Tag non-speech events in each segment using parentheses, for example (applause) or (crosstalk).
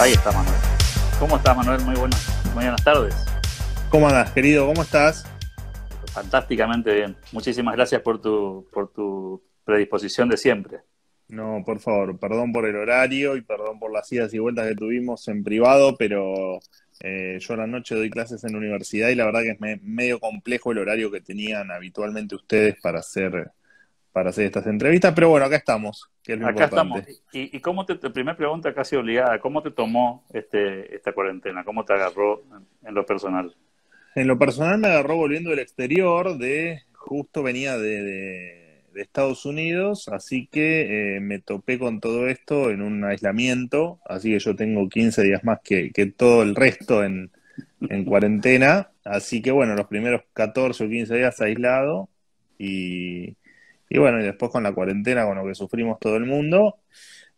Ahí está Manuel. ¿Cómo estás Manuel? Muy buenas, muy buenas tardes. ¿Cómo andas, querido? ¿Cómo estás? Fantásticamente bien. Muchísimas gracias por tu, por tu predisposición de siempre. No, por favor, perdón por el horario y perdón por las idas y vueltas que tuvimos en privado, pero eh, yo a la noche doy clases en la universidad y la verdad que es medio complejo el horario que tenían habitualmente ustedes para hacer para hacer estas entrevistas, pero bueno, acá estamos, que es lo acá estamos. ¿Y, y cómo te, primera pregunta casi obligada, cómo te tomó este, esta cuarentena? ¿Cómo te agarró en, lo personal? En lo personal me agarró volviendo del exterior, de justo venía de, Estados Unidos, así que eh, me topé con todo esto en un aislamiento, así que yo tengo 15 días más que, que todo el resto en, en cuarentena, así que bueno, los primeros 14 o 15 días aislado y y bueno, y después con la cuarentena, con lo que sufrimos todo el mundo,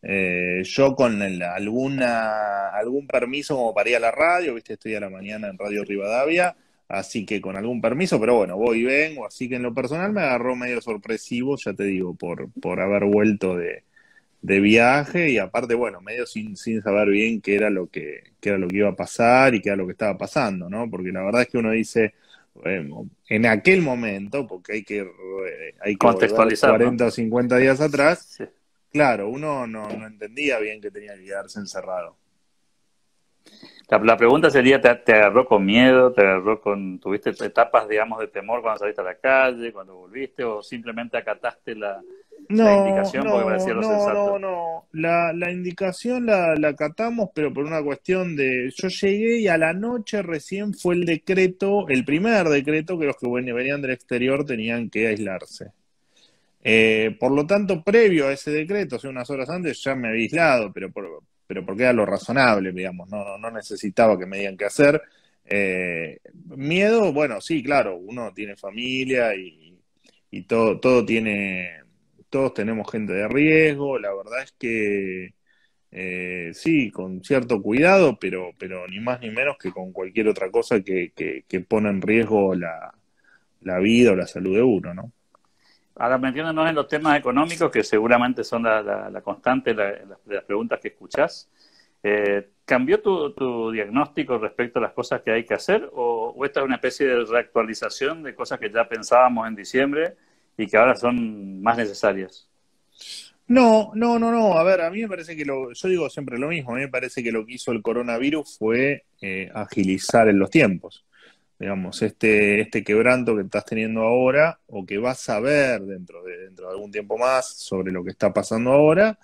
eh, yo con alguna, algún permiso como para a la radio, viste, estoy a la mañana en Radio Rivadavia, así que con algún permiso, pero bueno, voy y vengo, así que en lo personal me agarró medio sorpresivo, ya te digo, por, por haber vuelto de, de viaje y aparte, bueno, medio sin, sin saber bien qué era lo que, qué era lo que iba a pasar y qué era lo que estaba pasando, ¿no? Porque la verdad es que uno dice, en aquel momento, porque hay que, eh, hay que contextualizar 40 o 50 días atrás, claro, uno no, no, entendía bien que tenía que quedarse encerrado. La, pregunta sería, ¿te, agarró con miedo? ¿Te agarró con, tuviste etapas, digamos, de temor cuando saliste a la calle, cuando volviste, o simplemente acataste la, no, indicación no, no, No, La, la indicación la, la acatamos, pero por una cuestión de. Yo llegué y a la noche recién fue el decreto, el primer decreto que los que venían del exterior tenían que aislarse. Eh, por lo tanto, previo a ese decreto, o sea, unas horas antes, ya me había aislado, pero, por, pero porque era lo razonable, digamos, no, no necesitaba que me digan qué hacer. Eh, miedo, bueno, sí, claro, uno tiene familia y, y todo, todo tiene todos tenemos gente de riesgo, la verdad es que eh, sí, con cierto cuidado, pero, pero ni más ni menos que con cualquier otra cosa que, que, pone en riesgo la, la, vida o la salud de uno, ¿no? Ahora metiéndonos en los temas económicos, que seguramente son la, la, constante de las preguntas que escuchás, eh, ¿cambió tu, tu, diagnóstico respecto a las cosas que hay que hacer o, o esta es una especie de reactualización de cosas que ya pensábamos en diciembre y que ahora son más necesarias. No, no, no, no. A ver, a mí me parece que lo, yo digo siempre lo mismo, a mí me parece que lo que hizo el coronavirus fue eh, agilizar en los tiempos. Digamos, este, este quebranto que estás teniendo ahora, o que vas a ver dentro de, dentro de algún tiempo más sobre lo que está pasando ahora,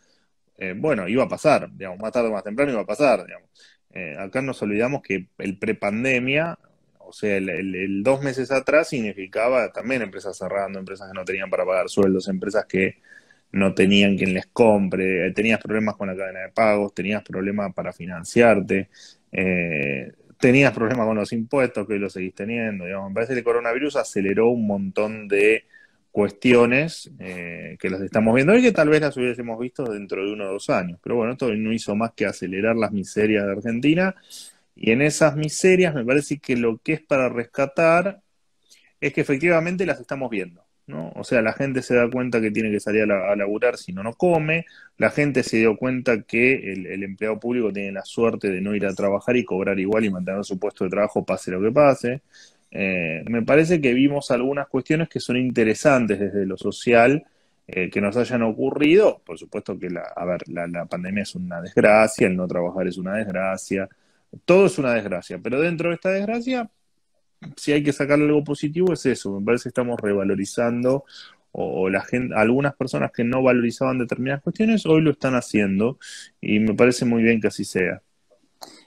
eh, bueno, iba a pasar, digamos, más tarde o más temprano iba a pasar, digamos. Eh, acá nos olvidamos que el prepandemia, o sea, el, dos meses atrás significaba también empresas cerrando, empresas que no tenían para pagar sueldos, empresas que no tenían quien les compre, eh, tenías problemas con la cadena de pagos, tenías problemas para financiarte, eh, tenías problemas con los impuestos, que hoy lo seguís teniendo. Digamos. Me parece que el coronavirus aceleró un montón de cuestiones eh, que las estamos viendo hoy que tal vez las hubiésemos visto dentro de uno o dos años. Pero bueno, esto no hizo más que acelerar las miserias de Argentina y en esas miserias me parece que lo que es para rescatar es que efectivamente las estamos viendo. ¿no? O sea, la gente se da cuenta que tiene que salir a, laburar si no, no come. La gente se dio cuenta que el, empleado público tiene la suerte de no ir a trabajar y cobrar igual y mantener su puesto de trabajo pase lo que pase. Eh, me parece que vimos algunas cuestiones que son interesantes desde lo social eh, que nos hayan ocurrido. Por supuesto que la, a ver, la, la pandemia es una desgracia, el no trabajar es una desgracia, todo es una desgracia, pero dentro de esta desgracia, si hay que sacar algo positivo es eso, me parece que estamos revalorizando o, la gente, algunas personas que no valorizaban determinadas cuestiones hoy lo están haciendo y me parece muy bien que así sea.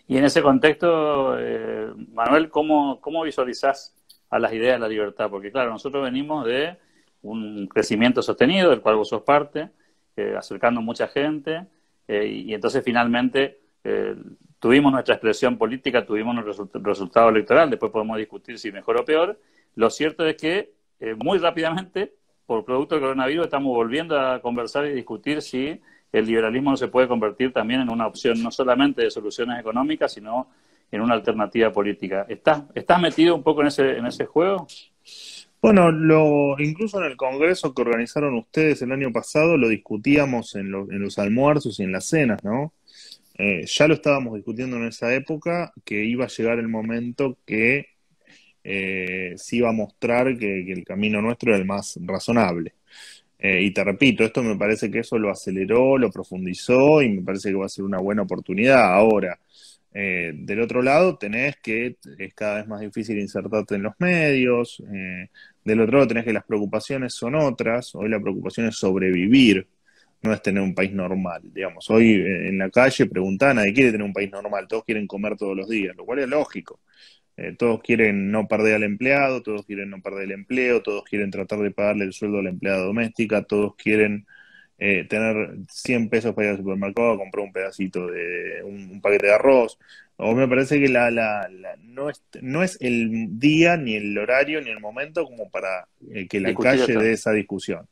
Y en ese contexto, eh, Manuel, ¿cómo, ¿cómo visualizás a las ideas de la libertad? Porque claro, nosotros venimos de un crecimiento sostenido, del cual vos sos parte, eh, acercando mucha gente, eh, y, entonces finalmente tuvimos nuestra expresión política, tuvimos nuestro resultado electoral, después podemos discutir si mejor o peor. Lo cierto es que eh, muy rápidamente, por producto del coronavirus, estamos volviendo a conversar y discutir si el liberalismo no se puede convertir también en una opción no solamente de soluciones económicas, sino en una alternativa política. ¿Estás, estás metido un poco en ese, en ese juego? Bueno, lo, incluso en el congreso que organizaron ustedes el año pasado lo discutíamos en, en los almuerzos y en las cenas, ¿no? Eh, ya lo estábamos discutiendo en esa época, que iba a llegar el momento que eh, se iba a mostrar que, el camino nuestro era el más razonable. Eh, y te repito, esto me parece que eso lo aceleró, lo profundizó y me parece que va a ser una buena oportunidad. Ahora, del otro lado, tenés que es cada vez más difícil insertarte en los medios. Del otro lado, tenés que las preocupaciones son otras. Hoy la preocupación es sobrevivir, no es tener un país normal. Digamos, hoy eh, en la calle preguntan, nadie quiere tener un país normal, todos quieren comer todos los días, lo cual es lógico. todos quieren no perder al empleado, todos quieren no perder el empleo, todos quieren tratar de pagarle el sueldo a la empleada doméstica, todos quieren eh, tener 100 pesos para ir al supermercado, comprar un pedacito de un, paquete de arroz. O me parece que la, la, no, es, no es el día, ni el horario, ni el momento como para eh, que la calle dé esa discusión.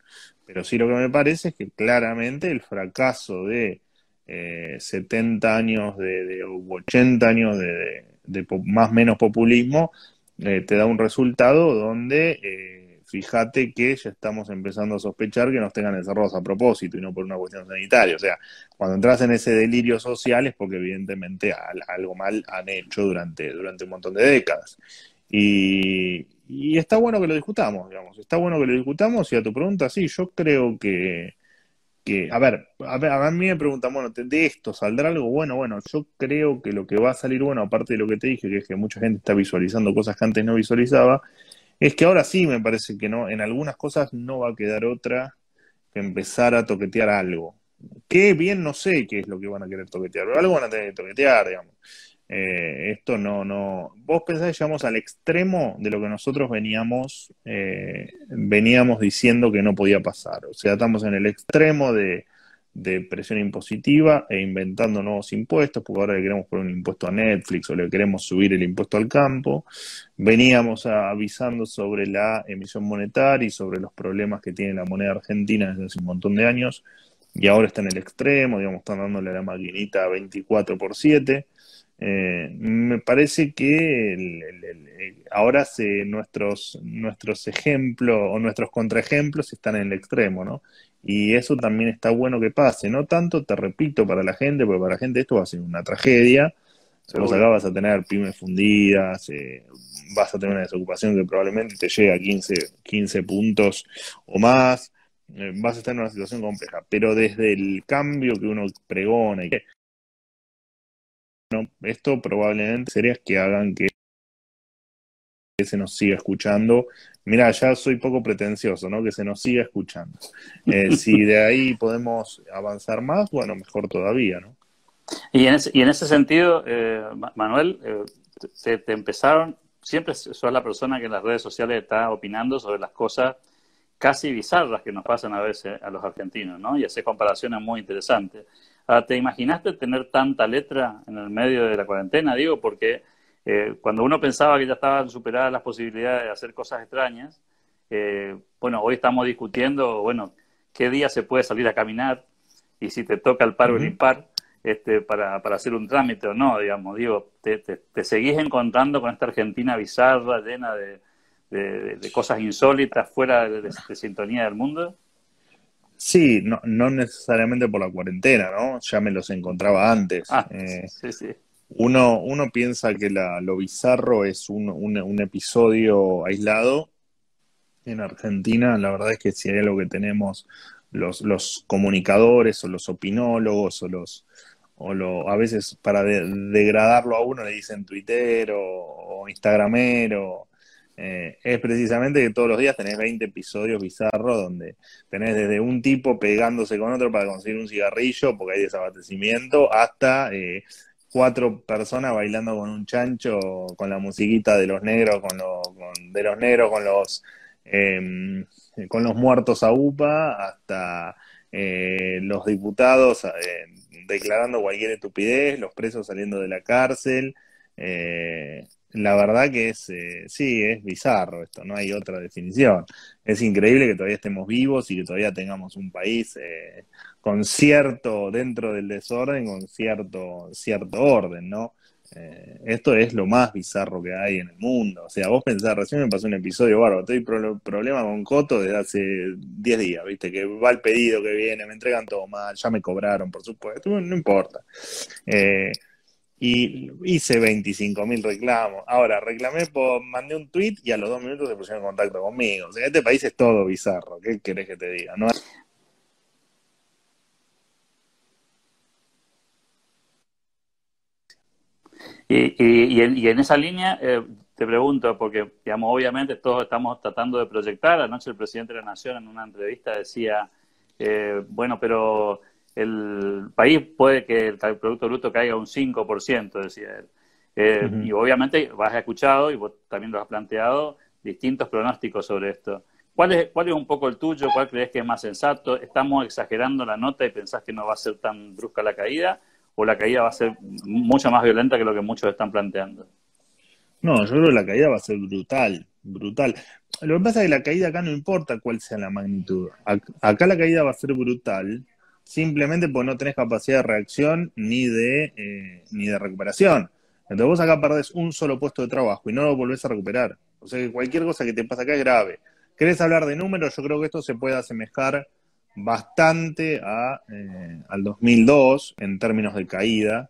Pero sí lo que me parece es que claramente el fracaso de eh, 70 años de, de, 80 años de, de, más o menos populismo eh, te da un resultado donde fíjate que ya estamos empezando a sospechar que nos tengan encerrados a propósito y no por una cuestión sanitaria. O sea, cuando entras en ese delirio social es porque evidentemente algo mal han hecho durante, durante un montón de décadas. Y, está bueno que lo discutamos, digamos, está bueno que lo discutamos y a tu pregunta, sí, yo creo que, que a, ver, a ver, a mí me preguntan, bueno, ¿de esto saldrá algo bueno? Bueno, yo creo que lo que va a salir bueno, aparte de lo que te dije, que es que mucha gente está visualizando cosas que antes no visualizaba, es que ahora sí me parece que no, en algunas cosas no va a quedar otra que empezar a toquetear algo. Que bien no sé qué es lo que van a querer toquetear, pero algo van a tener que toquetear, digamos. Eh, esto no, no. Vos pensás que llegamos al extremo de lo que nosotros veníamos, eh, veníamos diciendo que no podía pasar. O sea, estamos en el extremo de de presión impositiva e inventando nuevos impuestos, porque ahora le queremos poner un impuesto a Netflix o le queremos subir el impuesto al campo. Veníamos avisando sobre la emisión monetaria y sobre los problemas que tiene la moneda argentina desde hace un montón de años, y ahora está en el extremo, digamos, están dándole la maquinita 24 por 7. Eh, me parece que ahora se, nuestros, nuestros ejemplos o nuestros contraejemplos están en el extremo, ¿no? Y eso también está bueno que pase, no tanto, te repito, para la gente, porque para la gente esto va a ser una tragedia. Vos acá vas a tener pymes fundidas, eh, vas a tener una desocupación que probablemente te llegue a 15, 15 puntos o más, eh, vas a estar en una situación compleja. Pero desde el cambio que uno pregona y que esto probablemente sería que hagan que se nos siga escuchando Mira, ya soy poco pretencioso, ¿no? Que se nos siga escuchando. Eh, (laughs) si de ahí podemos avanzar más, bueno, mejor todavía, ¿no? Y en ese, y en ese sentido, eh, Manuel, eh, te, empezaron, siempre sos la persona que en las redes sociales está opinando sobre las cosas casi bizarras que nos pasan a veces a los argentinos, ¿no? Y hace comparaciones muy interesantes. Ah, ¿Te imaginaste tener tanta letra en el medio de la cuarentena? Digo, porque eh, cuando uno pensaba que ya estaban superadas las posibilidades de hacer cosas extrañas, eh, bueno, hoy estamos discutiendo, bueno, qué día se puede salir a caminar y si te toca el par o el impar este, para, hacer un trámite o no, digamos, digo, te, seguís encontrando con esta Argentina bizarra, llena de, cosas insólitas, fuera de, sintonía del mundo. Sí, no, no necesariamente por la cuarentena, ¿no? Ya me los encontraba antes. Ah, eh, sí, sí. Uno, uno piensa que la, lo bizarro es un, un, episodio aislado. En Argentina, la verdad es que si hay algo que tenemos los, los comunicadores o los opinólogos o los o lo, a veces para degradarlo a uno le dicen Twitter o, Instagramero. Eh, es precisamente que todos los días tenés 20 episodios bizarros donde tenés desde un tipo pegándose con otro para conseguir un cigarrillo porque hay desabastecimiento hasta eh, cuatro personas bailando con un chancho, con la musiquita de los negros, con, de los negros, con los em, con los muertos a UPA, hasta eh, los diputados eh, declarando cualquier estupidez, los presos saliendo de la cárcel. Eh, la verdad que es, sí, es bizarro esto, no hay otra definición. Es increíble que todavía estemos vivos y que todavía tengamos un país con cierto, dentro del desorden, con cierto, cierto orden, ¿no? Eh, esto es lo más bizarro que hay en el mundo. O sea, vos pensás, recién me pasó un episodio bárbaro, estoy problema con Coto desde hace 10 días, ¿viste? Que va el pedido que viene, me entregan todo mal, ya me cobraron, por supuesto, no importa. Eh, y hice 25 mil reclamos. Ahora, reclamé, por, mandé un tweet y a los dos minutos se pusieron en contacto conmigo. O sea, este país es todo bizarro. ¿Qué querés que te diga? No Y, en, esa línea eh, te pregunto, porque digamos, obviamente todos estamos tratando de proyectar, anoche el presidente de la Nación en una entrevista decía, eh, bueno, pero el país puede que el Producto Bruto caiga un 5%, decía él. Eh, y obviamente has escuchado y vos también lo has planteado distintos pronósticos sobre esto. ¿Cuál es, ¿Cuál es un poco el tuyo? ¿Cuál crees que es más sensato? ¿Estamos exagerando la nota y pensás que no va a ser tan brusca la caída? o la caída va a ser mucho más violenta que lo que muchos están planteando? No, yo creo que la caída va a ser brutal, brutal. Lo que pasa es que la caída acá no importa cuál sea la magnitud. Acá la caída va a ser brutal simplemente porque no tenés capacidad de reacción ni de, eh, ni de recuperación. Entonces vos acá perdés un solo puesto de trabajo y no lo volvés a recuperar. O sea que cualquier cosa que te pasa acá es grave. ¿Querés hablar de números? Yo creo que esto se puede asemejar bastante a, eh, al 2002 en términos de caída.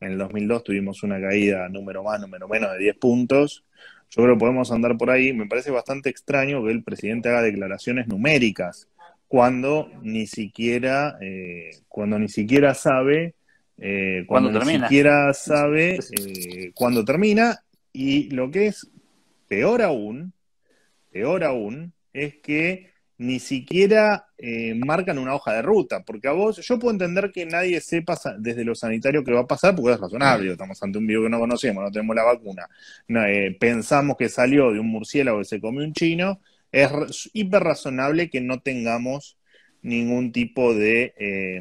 En el 2002 tuvimos una caída número más, número menos de 10 puntos. Yo creo que podemos andar por ahí. Me parece bastante extraño que el presidente haga declaraciones numéricas cuando ni siquiera, eh, cuando ni siquiera sabe, eh, cuando ni siquiera sabe eh, cuándo termina. Y lo que es peor aún, peor aún, es que ni siquiera eh, marcan una hoja de ruta, porque a vos, yo puedo entender que nadie sepa desde lo sanitario qué va a pasar, porque es razonable, estamos ante un virus que no conocemos, no tenemos la vacuna, eh, pensamos que salió de un murciélago que se comió un chino, es hiper razonable que no tengamos ningún tipo de... Eh,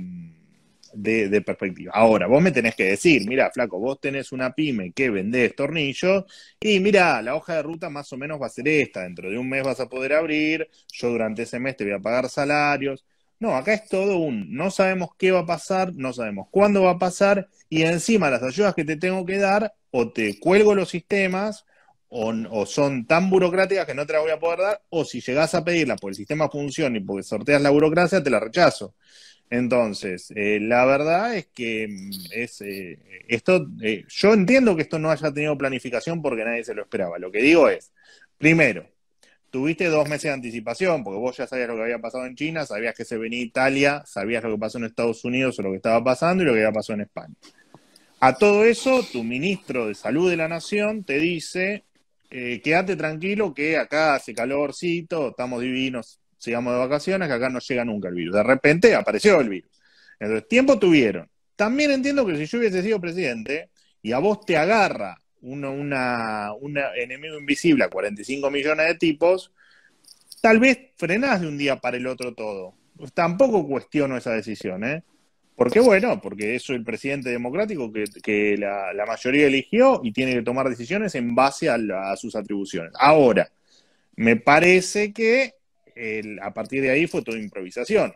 de, perspectiva. Ahora, vos me tenés que decir, mira, flaco, vos tenés una pyme que vendés tornillos y mira, la hoja de ruta más o menos va a ser esta, dentro de un mes vas a poder abrir, yo durante ese mes te voy a pagar salarios. No, acá es todo un, no sabemos qué va a pasar, no sabemos cuándo va a pasar y encima las ayudas que te tengo que dar o te cuelgo los sistemas o, son tan burocráticas que no te las voy a poder dar, o si llegás a pedirla porque el sistema funciona y porque sorteas la burocracia, te la rechazo. Entonces, eh, la verdad es que mm, es eh, esto, eh, yo entiendo que esto no haya tenido planificación porque nadie se lo esperaba. Lo que digo es, primero, tuviste dos meses de anticipación, porque vos ya sabías lo que había pasado en China, sabías que se venía Italia, sabías lo que pasó en Estados Unidos o lo que estaba pasando y lo que había pasado en España. A todo eso, tu ministro de Salud de la Nación te dice, quédate tranquilo que acá hace calorcito, estamos divinos, sigamos de vacaciones, que acá no llega nunca el virus. De repente apareció el virus. Entonces, tiempo tuvieron. También entiendo que si yo hubiese sido presidente y a vos te agarra uno, una, un enemigo invisible a 45 millones de tipos, tal vez frenás de un día para el otro todo. Tampoco cuestiono esa decisión, ¿eh? Porque bueno, porque es el presidente democrático que, la, mayoría eligió y tiene que tomar decisiones en base a sus atribuciones. Ahora, me parece que a partir de ahí fue toda improvisación.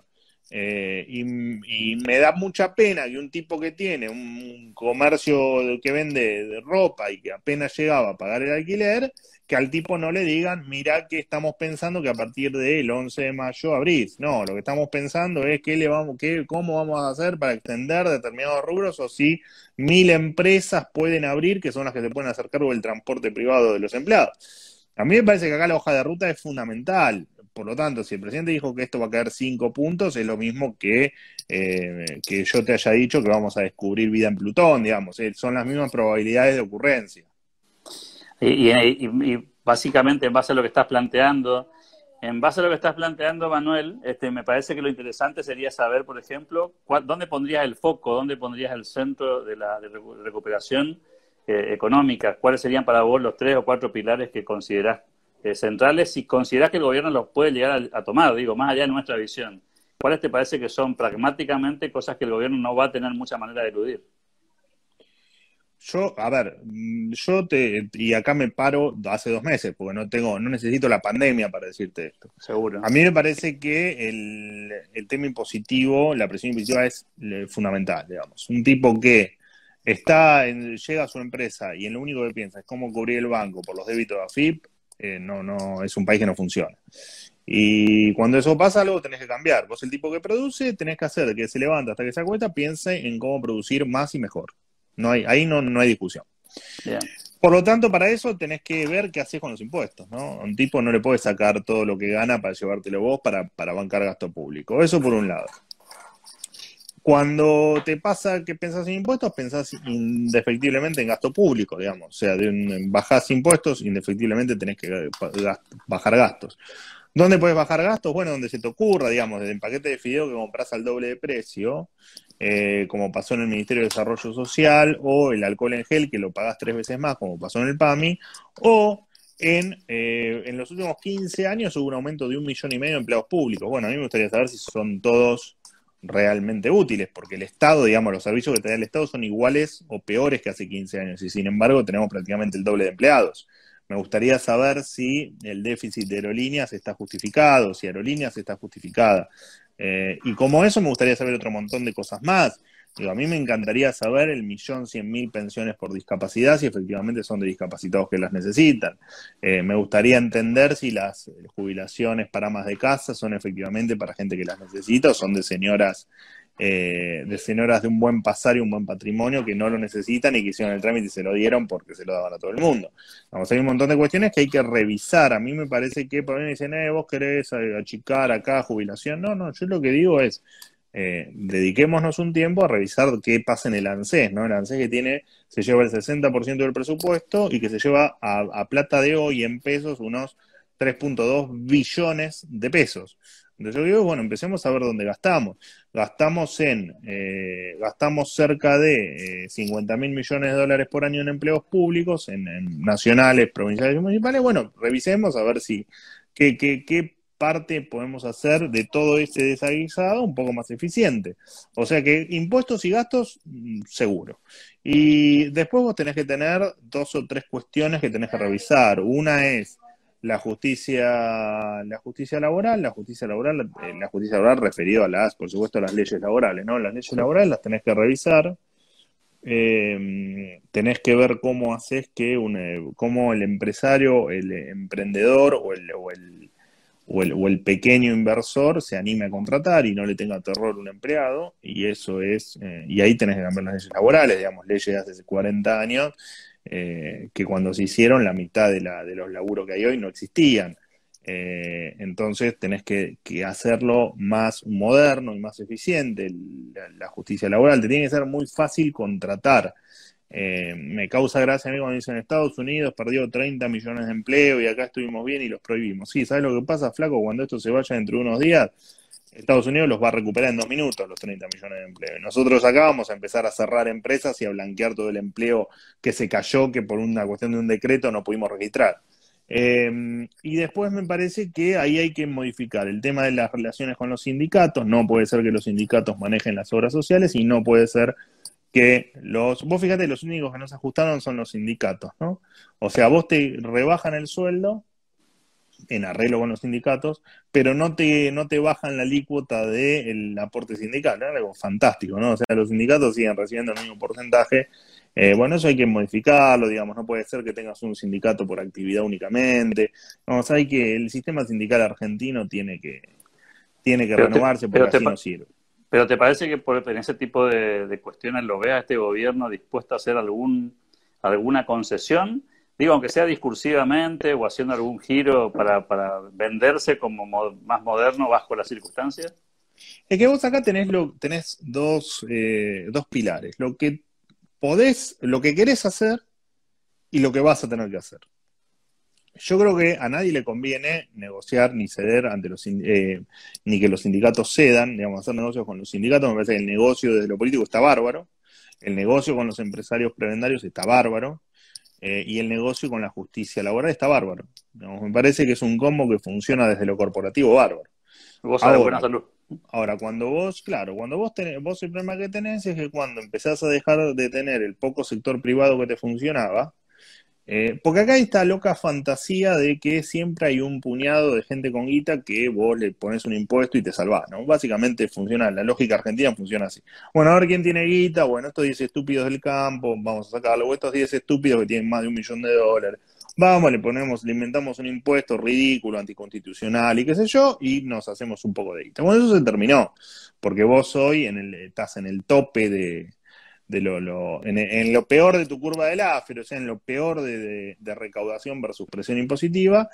Eh, y, me da mucha pena que un tipo que tiene un comercio que vende de ropa y que apenas llegaba a pagar el alquiler, que al tipo no le digan, mira que estamos pensando que a partir del 11 de mayo abrís. No, lo que estamos pensando es qué le vamos, qué, cómo vamos a hacer para extender determinados rubros o si mil empresas pueden abrir, que son las que se pueden hacer cargo del transporte privado de los empleados. A mí me parece que acá la hoja de ruta es fundamental. Por lo tanto, si el presidente dijo que esto va a caer cinco puntos, es lo mismo que, eh, que yo te haya dicho que vamos a descubrir vida en Plutón, digamos. Eh, son las mismas probabilidades de ocurrencia. Y, básicamente, en base a lo que estás planteando, en base a lo que estás planteando, Manuel, este, me parece que lo interesante sería saber, por ejemplo, dónde pondrías el foco, dónde pondrías el centro de la recuperación eh, económica, cuáles serían para vos los tres o cuatro pilares que considerás eh, centrales si consideras que el gobierno los puede llegar a, tomar, digo, más allá de nuestra visión. ¿Cuáles te parece que son pragmáticamente cosas que el gobierno no va a tener mucha manera de eludir? Yo, a ver, mm, yo te, y acá me paro hace dos meses, porque no tengo, no necesito la pandemia para decirte esto. Seguro. A mí me parece que el, el tema impositivo, la presión impositiva es fundamental, digamos. Un tipo que está llega a su empresa y en lo único que piensa es cómo cubrir el banco por los débitos de AFIP, eh, no, no, es un país que no funciona. Y cuando eso pasa, algo tenés que cambiar. Vos, el tipo que produce, tenés que hacer que se levanta hasta que se acuesta, piense en cómo producir más y mejor. No hay, ahí no, no hay discusión. Por lo tanto, para eso tenés que ver qué haces con los impuestos, ¿no? A un tipo no le puedes sacar todo lo que gana para llevártelo vos para, para bancar gasto público. Eso por un lado. Cuando te pasa que pensás en impuestos, pensás indefectiblemente en gasto público, digamos. O sea, de bajás impuestos, indefectiblemente tenés que bajar gastos. ¿Dónde puedes bajar gastos? Bueno, donde se te ocurra, digamos, desde el paquete de fideo que compras al doble de precio, eh, como pasó en el Ministerio de Desarrollo Social, o el alcohol en gel, que lo pagás tres veces más, como pasó en el PAMI, o en, eh, en los últimos 15 años hubo un aumento de un millón y medio de empleados públicos. Bueno, a mí me gustaría saber si son todos realmente útiles, porque el Estado, digamos, los servicios que te da el Estado son iguales o peores que hace 15 años, y sin embargo tenemos prácticamente el doble de empleados. Me gustaría saber si el déficit de aerolíneas está justificado, si aerolíneas está justificada. Eh, y como eso me gustaría saber otro montón de cosas más. Digo, a mí me encantaría saber el millón cien mil pensiones por discapacidad, si efectivamente son de discapacitados que las necesitan. Eh, me gustaría entender si las jubilaciones para más de casa son efectivamente para gente que las necesita o son de señoras eh, de señoras de un buen pasar y un buen patrimonio que no lo necesitan y que hicieron el trámite y se lo dieron porque se lo daban a todo el mundo. Vamos, hay un montón de cuestiones que hay que revisar. A mí me parece que por ahí me dicen, eh, vos querés achicar acá jubilación. No, no, yo lo que digo es, eh, dediquémonos un tiempo a revisar qué pasa en el ANSES, ¿no? El ANSES que tiene, se lleva el 60% del presupuesto y que se lleva a, plata de hoy en pesos unos 3.2 billones de pesos. Entonces yo digo, bueno, empecemos a ver dónde gastamos. Gastamos en, eh, gastamos cerca de 50 eh, mil millones de dólares por año en empleos públicos, en, nacionales, provinciales y municipales. Bueno, revisemos a ver si, qué, qué, qué parte podemos hacer de todo este desaguisado un poco más eficiente. O sea que impuestos y gastos, mm, seguro. Y después vos tenés que tener dos o tres cuestiones que tenés que revisar. Una es la justicia, la justicia laboral, la justicia laboral, eh, la justicia laboral referido a las, por supuesto, las leyes laborales, ¿no? Las leyes laborales las tenés que revisar. Eh, tenés que ver cómo haces que un, eh, cómo el empresario, el emprendedor o el, o el o el, o el, pequeño inversor se anime a contratar y no le tenga terror un empleado, y eso es, eh, y ahí tenés que cambiar las leyes laborales, digamos, leyes de hace 40 años, eh, que cuando se hicieron la mitad de, la, de los laburos que hay hoy no existían. Eh, entonces tenés que, hacerlo más moderno y más eficiente. La, justicia laboral te tiene que ser muy fácil contratar. Eh, me causa gracia a mí cuando dicen Estados Unidos perdió 30 millones de empleo y acá estuvimos bien y los prohibimos. Sí, ¿sabes lo que pasa, Flaco? Cuando esto se vaya dentro de unos días, Estados Unidos los va a recuperar en dos minutos, los 30 millones de empleo. nosotros acá vamos a empezar a cerrar empresas y a blanquear todo el empleo que se cayó, que por una cuestión de un decreto no pudimos registrar. Eh, y después me parece que ahí hay que modificar el tema de las relaciones con los sindicatos. No puede ser que los sindicatos manejen las obras sociales y no puede ser que los, vos fíjate, los únicos que no se ajustaron son los sindicatos, ¿no? O sea, vos te rebajan el sueldo en arreglo con los sindicatos, pero no te, no te bajan la alícuota del aporte sindical, ¿no? algo fantástico, ¿no? O sea, los sindicatos siguen recibiendo el mismo porcentaje. Eh, bueno, eso hay que modificarlo, digamos, no puede ser que tengas un sindicato por actividad únicamente. Vamos, hay que, el sistema sindical argentino tiene que, tiene que renovarse porque así no sirve. Pero ¿te parece que por, en ese tipo de, cuestiones lo vea este gobierno dispuesto a hacer algún, alguna concesión? Digo, aunque sea discursivamente o haciendo algún giro para, para venderse como más moderno bajo las circunstancias. Es que vos acá tenés, lo, tenés dos, eh, dos pilares. Lo que podés, lo que querés hacer y lo que vas a tener que hacer. Yo creo que a nadie le conviene negociar ni ceder ante los eh, ni que los sindicatos cedan, digamos, hacer negocios con los sindicatos. Me parece que el negocio desde lo político está bárbaro, el negocio con los empresarios prebendarios está bárbaro, eh, y el negocio con la justicia laboral está bárbaro. me parece que es un combo que funciona desde lo corporativo bárbaro. Vos ahora, buena salud. Ahora, cuando vos, claro, cuando vos tenés, vos el problema que tenés es que cuando empezás a dejar de tener el poco sector privado que te funcionaba, Eh, porque acá hay esta loca fantasía de que siempre hay un puñado de gente con guita que vos le pones un impuesto y te salvás, ¿no? Básicamente funciona, la lógica argentina funciona así. Bueno, a ver quién tiene guita, bueno, estos 10 estúpidos del campo, vamos a sacarlo, estos 10 estúpidos que tienen más de un millón de dólares. Vamos, le ponemos, le inventamos un impuesto ridículo, anticonstitucional y qué sé yo, y nos hacemos un poco de guita. Bueno, eso se terminó, porque vos hoy en el, estás en el tope de, de lo, en, lo peor de tu curva del AFER, o sea, en lo peor de, recaudación versus presión impositiva,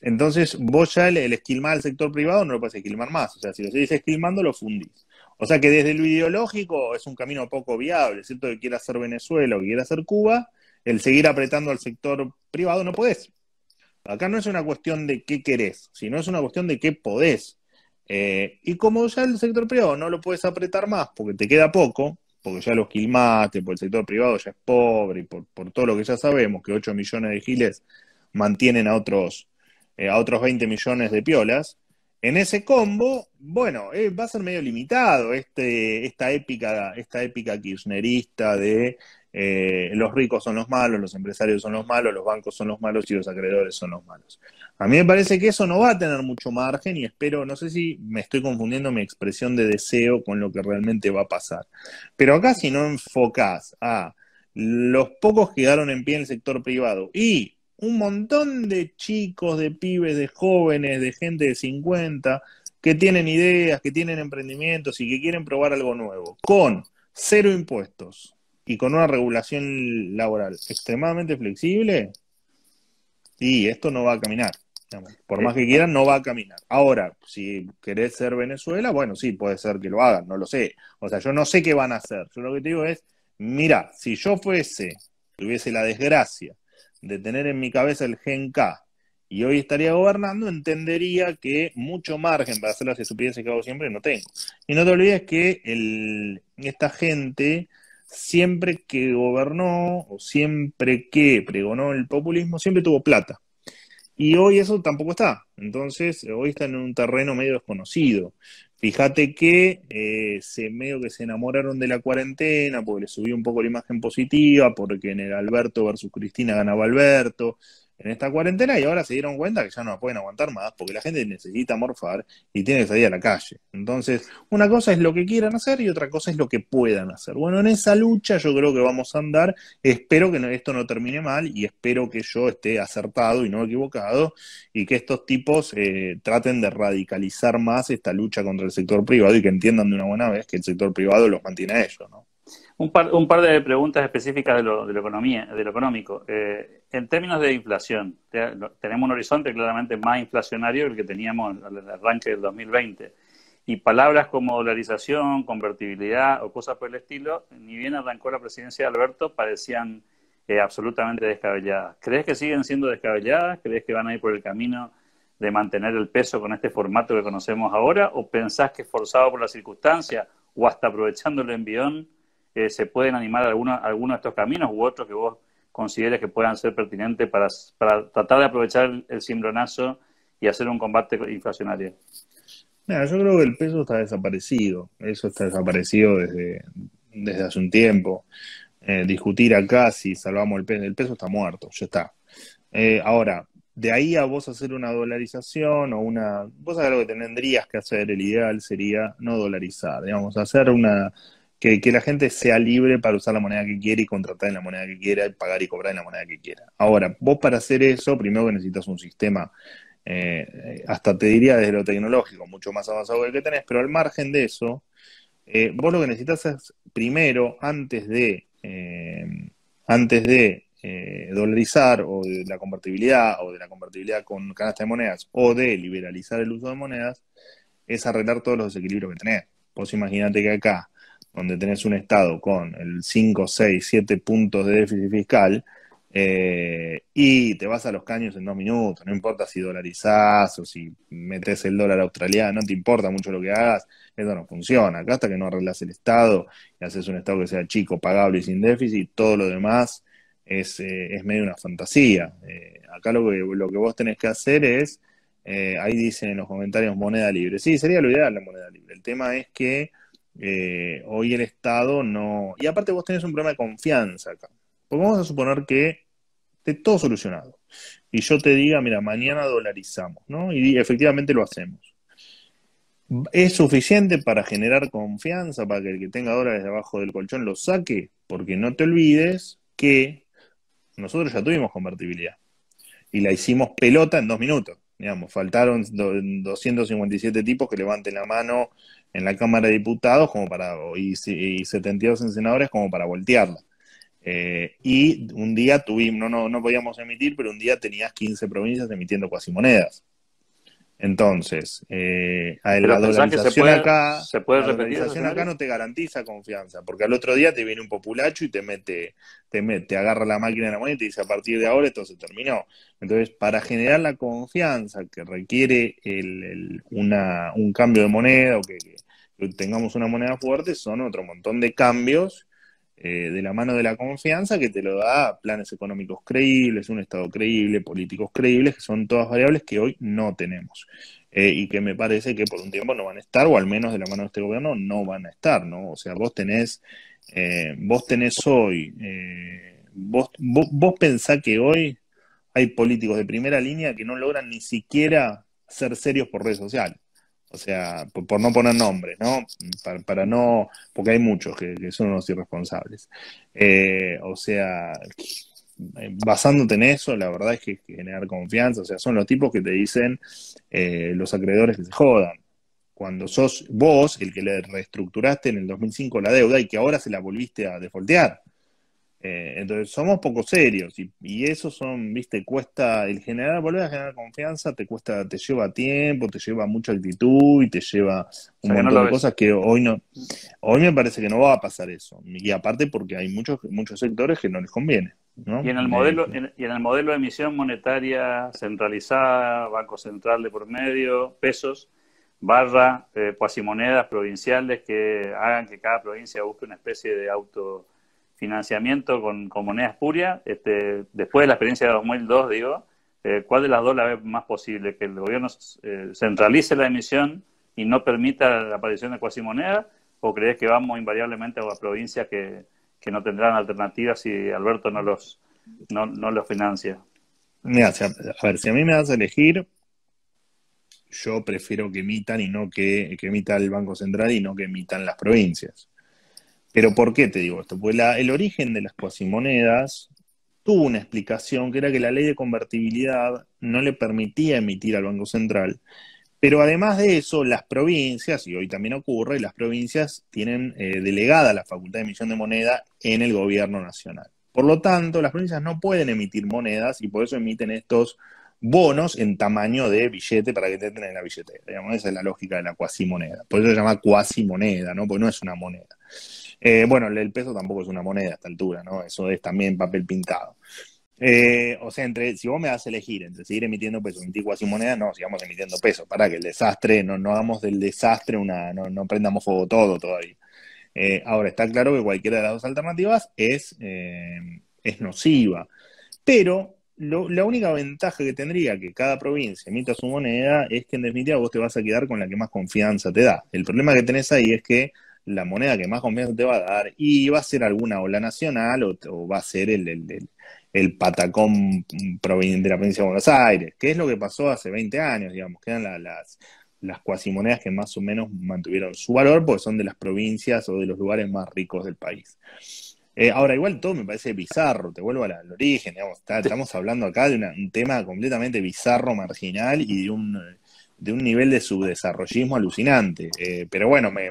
entonces vos ya el, esquilmar al sector privado no lo puedes esquilmar más, o sea, si lo seguís esquilmando lo fundís. O sea que desde lo ideológico es un camino poco viable, ¿cierto? Que quiera hacer Venezuela o que quiera hacer Cuba, el seguir apretando al sector privado no podés. Acá no es una cuestión de qué querés, sino es una cuestión de qué podés. Eh, y como ya el sector privado no lo puedes apretar más porque te queda poco, porque ya los quilmaste, porque el sector privado ya es pobre y por, todo lo que ya sabemos, que 8 millones de giles mantienen a otros, eh, a otros 20 millones de piolas, en ese combo, bueno, eh, va a ser medio limitado este, esta, épica, esta épica kirchnerista de eh, los ricos son los malos, los empresarios son los malos, los bancos son los malos y los acreedores son los malos. A mí me parece que eso no va a tener mucho margen y espero, no sé si me estoy confundiendo mi expresión de deseo con lo que realmente va a pasar. Pero acá si no enfocás a los pocos que quedaron en pie en el sector privado y un montón de chicos, de pibes, de jóvenes, de gente de 50 que tienen ideas, que tienen emprendimientos y que quieren probar algo nuevo, con cero impuestos y con una regulación laboral extremadamente flexible, y esto no va a caminar. Por más que quieran, no va a caminar. Ahora, si querés ser Venezuela, bueno, sí, puede ser que lo hagan, no lo sé. O sea, yo no sé qué van a hacer. Yo lo que te digo es, mira, si yo fuese, tuviese la desgracia de tener en mi cabeza el Gen K y hoy estaría gobernando, entendería que mucho margen para hacer las estupideces que hago siempre no tengo. Y no te olvides que el, esta gente siempre que gobernó o siempre que pregonó el populismo, siempre tuvo plata. Y hoy eso tampoco está. Entonces, hoy está en un terreno medio desconocido. Fíjate que eh, se medio que se enamoraron de la cuarentena, porque le subió un poco la imagen positiva, porque en el Alberto versus Cristina ganaba Alberto, en esta cuarentena y ahora se dieron cuenta que ya no pueden aguantar más porque la gente necesita morfar y tiene que salir a la calle. Entonces, una cosa es lo que quieran hacer y otra cosa es lo que puedan hacer. Bueno, en esa lucha yo creo que vamos a andar. Espero que esto no termine mal y espero que yo esté acertado y no equivocado y que estos tipos eh, traten de radicalizar más esta lucha contra el sector privado y que entiendan de una buena vez que el sector privado los mantiene a ellos, ¿no? Un par, un par de preguntas específicas de lo, de lo, economía, de lo económico. Eh, en términos de inflación, tenemos un horizonte claramente más inflacionario que el que teníamos al arranque del 2020. Y palabras como dolarización, convertibilidad o cosas por el estilo, ni bien arrancó la presidencia de Alberto, parecían eh, absolutamente descabelladas. ¿Crees que siguen siendo descabelladas? ¿Crees que van a ir por el camino de mantener el peso con este formato que conocemos ahora? ¿O pensás que forzado por la circunstancia o hasta aprovechando el envión? Se pueden animar algunos alguno de estos caminos u otros que vos consideres que puedan ser pertinentes para, para tratar de aprovechar el cimbronazo y hacer un combate inflacionario? Mira, yo creo que el peso está desaparecido. Eso está desaparecido desde, desde hace un tiempo. Eh, discutir acá si salvamos el peso, el peso está muerto, ya está. Eh, ahora, de ahí a vos hacer una dolarización o una... Vos sabés lo que tendrías que hacer, el ideal sería no dolarizar, digamos, hacer una que, la gente sea libre para usar la moneda que quiere y contratar en la moneda que quiera y pagar y cobrar en la moneda que quiera. Ahora, vos para hacer eso, primero que necesitas un sistema, eh, hasta te diría desde lo tecnológico, mucho más avanzado que el que tenés, pero al margen de eso, eh, vos lo que necesitas es, primero, antes de, eh, antes de dolarizar o de la convertibilidad o de la convertibilidad con canasta de monedas o de liberalizar el uso de monedas, es arreglar todos los desequilibrios que tenés. Vos imaginate que acá donde tenés un Estado con el 5, 6, 7 puntos de déficit fiscal, eh, y te vas a los caños en dos minutos, no importa si dolarizás o si metes el dólar australiano, no te importa mucho lo que hagas, eso no funciona. Acá hasta que no arreglas el Estado y haces un Estado que sea chico, pagable y sin déficit, todo lo demás es, eh, es medio una fantasía. Eh, acá lo que, lo que vos tenés que hacer es, ahí dicen en los comentarios moneda libre. Sí, sería lo ideal la moneda libre. El tema es que eh, hoy el Estado no... Y aparte vos tenés un problema de confianza acá. Porque vamos a suponer que esté todo solucionado, y yo te diga, mira, mañana dolarizamos, ¿no? Y efectivamente lo hacemos. ¿Es suficiente para generar confianza, para que el que tenga dólares debajo del colchón lo saque? Porque no te olvides que nosotros ya tuvimos convertibilidad y la hicimos pelota en dos minutos. Digamos, faltaron 257 tipos que levanten la mano en la Cámara de Diputados como para, y, y 72 senadores como para voltearla. Eh, y un día tuvimos, no, no, no podíamos emitir, pero un día tenías 15 provincias emitiendo cuasimonedas. Entonces, eh, la dolarización acá, se puede la acá no te garantiza confianza, porque al otro día te viene un populacho y te mete, te mete, agarra la máquina de la moneda y te dice a partir de ahora esto se terminó. Entonces, para generar la confianza que requiere el, una, un cambio de moneda o que, que tengamos una moneda fuerte, son otro montón de cambios eh, de la mano de la confianza que te lo da planes económicos creíbles, un Estado creíble, políticos creíbles, que son todas variables que hoy no tenemos. Eh, y que me parece que por un tiempo no van a estar, o al menos de la mano de este gobierno no van a estar, ¿no? O sea, vos tenés, eh, vos tenés hoy, vos, vos, vos pensás que hoy hay políticos de primera línea que no logran ni siquiera ser serios por redes sociales. O sea, por, no poner nombres, ¿no? Para, no, porque hay muchos que, son unos irresponsables. Eh, o sea, basándote en eso, la verdad es que, generar confianza, o sea, son los tipos que te dicen eh, los acreedores que se jodan. Cuando sos vos el que le reestructuraste en el 2005 la deuda y que ahora se la volviste a defoltear. Eh, entonces somos poco serios y, y, eso son, viste, cuesta, el generar, volver a generar confianza te cuesta, te lleva tiempo, te lleva mucha actitud y te lleva un montón de cosas que hoy no, hoy me parece que no va a pasar eso. Y aparte porque hay muchos, muchos sectores que no les conviene. Y en el modelo, eh, y en el modelo de emisión monetaria centralizada, Banco Central de por medio, pesos, barra, eh, cuasimonedas provinciales que hagan que cada provincia busque una especie de auto financiamiento con, con monedas purias, este, después de la experiencia de 2002, digo, eh, ¿cuál de las dos la ve más posible? ¿Que el gobierno eh, centralice la emisión y no permita la aparición de cuasimonedas? ¿O crees que vamos invariablemente a provincias que, no tendrán alternativas si Alberto no los, no, no los financia? Mira, a ver, si a mí me das a elegir, yo prefiero que emitan y no que, que emita el Banco Central y no que emitan las provincias. Pero ¿por qué te digo esto? Pues el origen de las cuasimonedas tuvo una explicación que era que la ley de convertibilidad no le permitía emitir al Banco Central. Pero además de eso, las provincias, y hoy también ocurre, las provincias tienen eh, delegada la facultad de emisión de moneda en el gobierno nacional. Por lo tanto, las provincias no pueden emitir monedas y por eso emiten estos bonos en tamaño de billete para que te entren en la billetera. esa es la lógica de la cuasimoneda. Por eso se llama cuasimoneda, ¿no? Porque no es una moneda. Eh, bueno, el peso tampoco es una moneda a esta altura, ¿no? Eso es también papel pintado. Eh, o sea, entre, si vos me das a elegir entre seguir emitiendo peso, emitir cuasi moneda, no, sigamos emitiendo peso, para que el desastre, no, no hagamos del desastre una, no, no prendamos fuego todo todavía. Eh, ahora, está claro que cualquiera de las dos alternativas es, es nociva, pero la única ventaja que tendría que cada provincia emita su moneda es que en definitiva vos te vas a quedar con la que más confianza te da. El problema que tenés ahí es que la moneda que más confianza te va a dar y va a ser alguna ola nacional o, va a ser el, el, el, patacón de la provincia de Buenos Aires, que es lo que pasó hace 20 años, digamos, que eran las, las cuasimonedas que más o menos mantuvieron su valor porque son de las provincias o de los lugares más ricos del país. Eh, ahora, igual todo me parece bizarro, te vuelvo al origen, digamos, estamos hablando acá de un tema completamente bizarro, marginal y de un, de un nivel de subdesarrollismo alucinante. Eh, pero bueno, me,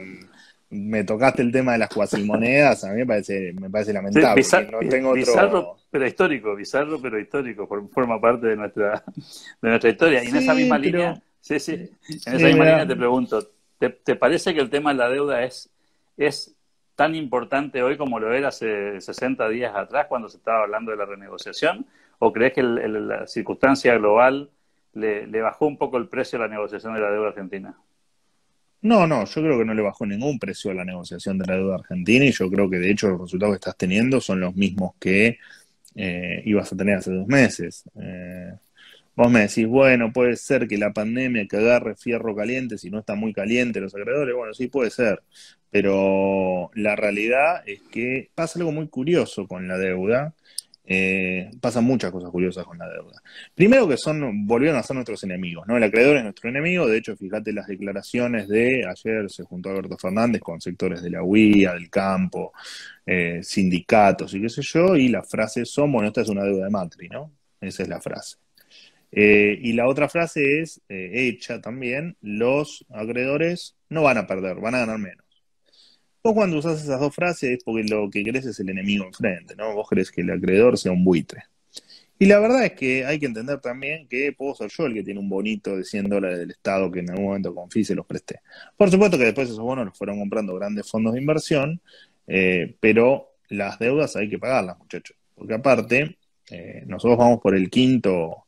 me tocaste el tema de las cuasimonedas, a mí me parece, me parece lamentable. bizarro, pero histórico, bizarro, pero histórico, forma parte de nuestra, de nuestra historia. Y en esa misma línea, sí, sí, en esa misma línea te pregunto, ¿te, parece que el tema de la deuda es, es tan importante hoy como lo era hace 60 días atrás cuando se estaba hablando de la renegociación? ¿O crees que la circunstancia global le, le bajó un poco el precio a la negociación de la deuda argentina? No, no, yo creo que no le bajó ningún precio a la negociación de la deuda argentina y yo creo que de hecho los resultados que estás teniendo son los mismos que eh, ibas a tener hace dos meses. Eh, vos me decís, bueno, puede ser que la pandemia que agarre fierro caliente si no está muy caliente los acreedores, bueno, sí puede ser, pero la realidad es que pasa algo muy curioso con la deuda eh, pasan muchas cosas curiosas con la deuda. Primero que son, volvieron a ser nuestros enemigos, ¿no? El acreedor es nuestro enemigo, de hecho, fíjate las declaraciones de ayer se juntó Alberto Fernández con sectores de la UIA, del campo, eh, sindicatos y qué sé yo, y la frase somos, esta es una deuda de Matri, ¿no? Esa es la frase. Eh, y la otra frase es hecha también, los acreedores no van a perder, van a ganar menos. Vos cuando usás esas dos frases es porque lo que querés es el enemigo enfrente, ¿no? Vos querés que el acreedor sea un buitre. Y la verdad es que hay que entender también que puedo ser yo el que tiene un bonito de 100 dólares del Estado que en algún momento confíe y se los presté. Por supuesto que después esos bonos los fueron comprando grandes fondos de inversión, eh, pero las deudas hay que pagarlas, muchachos. Porque aparte, eh, nosotros vamos por el quinto,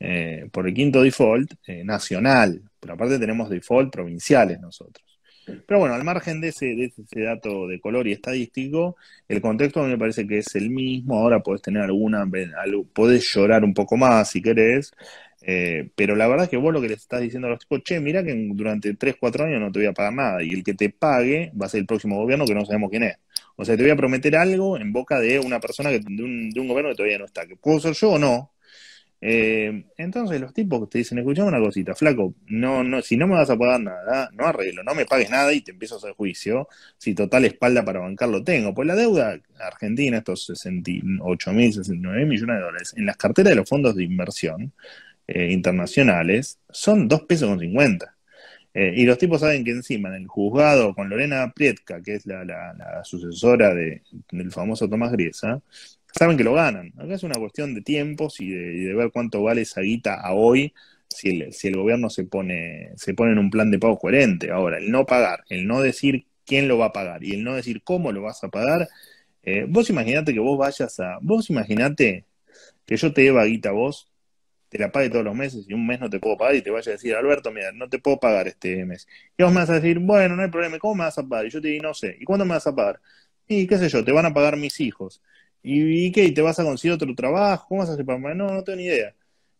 eh, por el quinto default nacional, pero aparte tenemos default provinciales nosotros. Pero bueno, al margen de ese, de ese dato de color y estadístico, el contexto a me parece que es el mismo. Ahora podés tener alguna, podés llorar un poco más si querés, eh, pero la verdad es que vos lo que les estás diciendo a los tipos, che, mira que durante 3, 4 años no te voy a pagar nada, y el que te pague va a ser el próximo gobierno que no sabemos quién es. O sea, te voy a prometer algo en boca de una persona, que, de, un, de un gobierno que todavía no está, que puedo ser yo o no, eh, entonces los tipos te dicen, escuchame una cosita, flaco, no, no, si no me vas a pagar nada, no arreglo, no me pagues nada y te empiezo a hacer juicio, si total espalda para bancarlo tengo. Pues la deuda argentina, estos 68 mil, 69 millones de dólares, en las carteras de los fondos de inversión eh, internacionales, son 2 pesos con 50. Eh, y los tipos saben que encima en el juzgado con Lorena Prietka, que es la, sucesora de, del famoso Tomás Griesa, saben que lo ganan. Acá es una cuestión de tiempos y de, ver cuánto vale esa guita a hoy si el, si el gobierno se pone, se pone en un plan de pago coherente. Ahora, el no pagar, el no decir quién lo va a pagar y el no decir cómo lo vas a pagar, eh, vos imaginate que vos vayas a, vos imaginate que yo te deba guita a vos, te la pague todos los meses y un mes no te puedo pagar y te vaya a decir, Alberto, mira, no te puedo pagar este mes. Y vos me vas a decir, bueno, no hay problema, ¿cómo me vas a pagar? Y yo te digo, no sé, ¿y cuándo me vas a pagar? Y qué sé yo, te van a pagar mis hijos. ¿Y, qué? ¿Y te vas a conseguir otro trabajo? ¿Cómo vas a hacer para.? No, no tengo ni idea.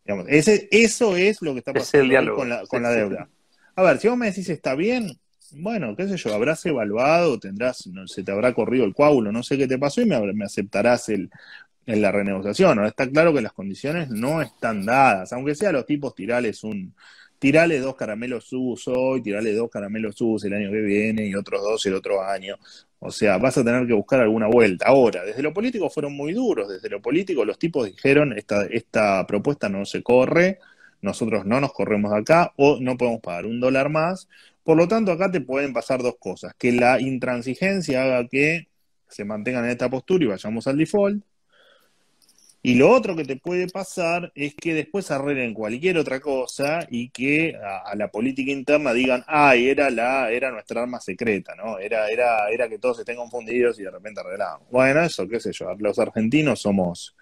Digamos, ese, eso es lo que está pasando con la, con la deuda. A ver, si vos me decís está bien, bueno, qué sé yo, habrás evaluado, tendrás, no, se te habrá corrido el coágulo, no sé qué te pasó y me, me aceptarás el, en la renegociación. Ahora está claro que las condiciones no están dadas, aunque sea los tipos tirales un, tirale dos caramelos sus hoy, tirale dos caramelos sus el año que viene y otros dos el otro año. O sea, vas a tener que buscar alguna vuelta. Ahora, desde lo político fueron muy duros, desde lo político los tipos dijeron, esta, esta propuesta no se corre, nosotros no nos corremos acá o no podemos pagar un dólar más. Por lo tanto, acá te pueden pasar dos cosas, que la intransigencia haga que se mantengan en esta postura y vayamos al default, y lo otro que te puede pasar es que después arreglen cualquier otra cosa y que a, la política interna digan, ay, era la, era nuestra arma secreta, ¿no? Era, era, era que todos estén confundidos y de repente arreglamos. Bueno, eso, qué sé yo, los argentinos somos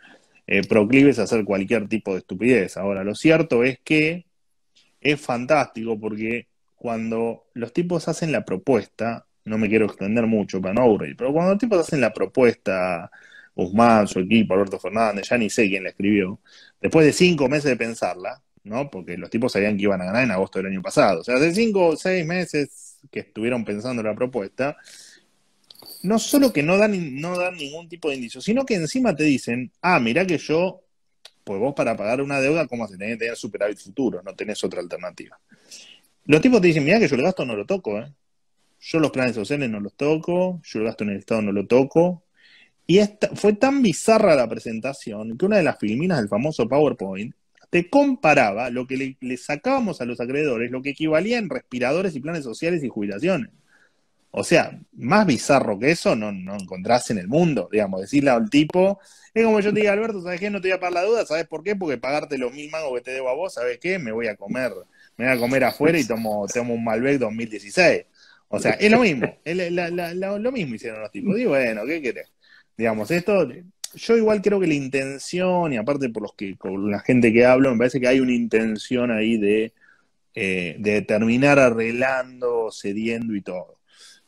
eh, proclives a hacer cualquier tipo de estupidez. Ahora, lo cierto es que es fantástico porque cuando los tipos hacen la propuesta, no me quiero extender mucho para no aburrir, pero cuando los tipos hacen la propuesta Guzmán, su equipo, Alberto Fernández, ya ni sé quién la escribió, después de cinco meses de pensarla, ¿no? Porque los tipos sabían que iban a ganar en agosto del año pasado. O sea, hace cinco o seis meses que estuvieron pensando la propuesta, no solo que no dan, no dan ningún tipo de indicio, sino que encima te dicen, ah, mirá que yo, pues vos para pagar una deuda, ¿cómo se tenés que tener superávit futuro? No tenés otra alternativa. Los tipos te dicen, mirá que yo el gasto no lo toco, ¿eh? Yo los planes sociales no los toco, yo el gasto en el Estado no lo toco, y esta, fue tan bizarra la presentación que una de las filminas del famoso PowerPoint te comparaba lo que le, sacábamos a los acreedores, lo que equivalía en respiradores y planes sociales y jubilaciones. O sea, más bizarro que eso no, no encontrás en el mundo, digamos, decirle al tipo, es como yo te diga, Alberto, ¿sabes qué? No te voy a pagar la duda, ¿sabes por qué? Porque pagarte los mil mangos que te debo a vos, ¿sabes qué? Me voy a comer, me voy a comer afuera y tomo, tomo un Malbec 2016. O sea, es lo mismo, es lo mismo hicieron los tipos. Digo, bueno, ¿qué querés? Digamos, esto, yo igual creo que la intención, y aparte por los que, con la gente que hablo, me parece que hay una intención ahí de, eh, de terminar arreglando, cediendo y todo.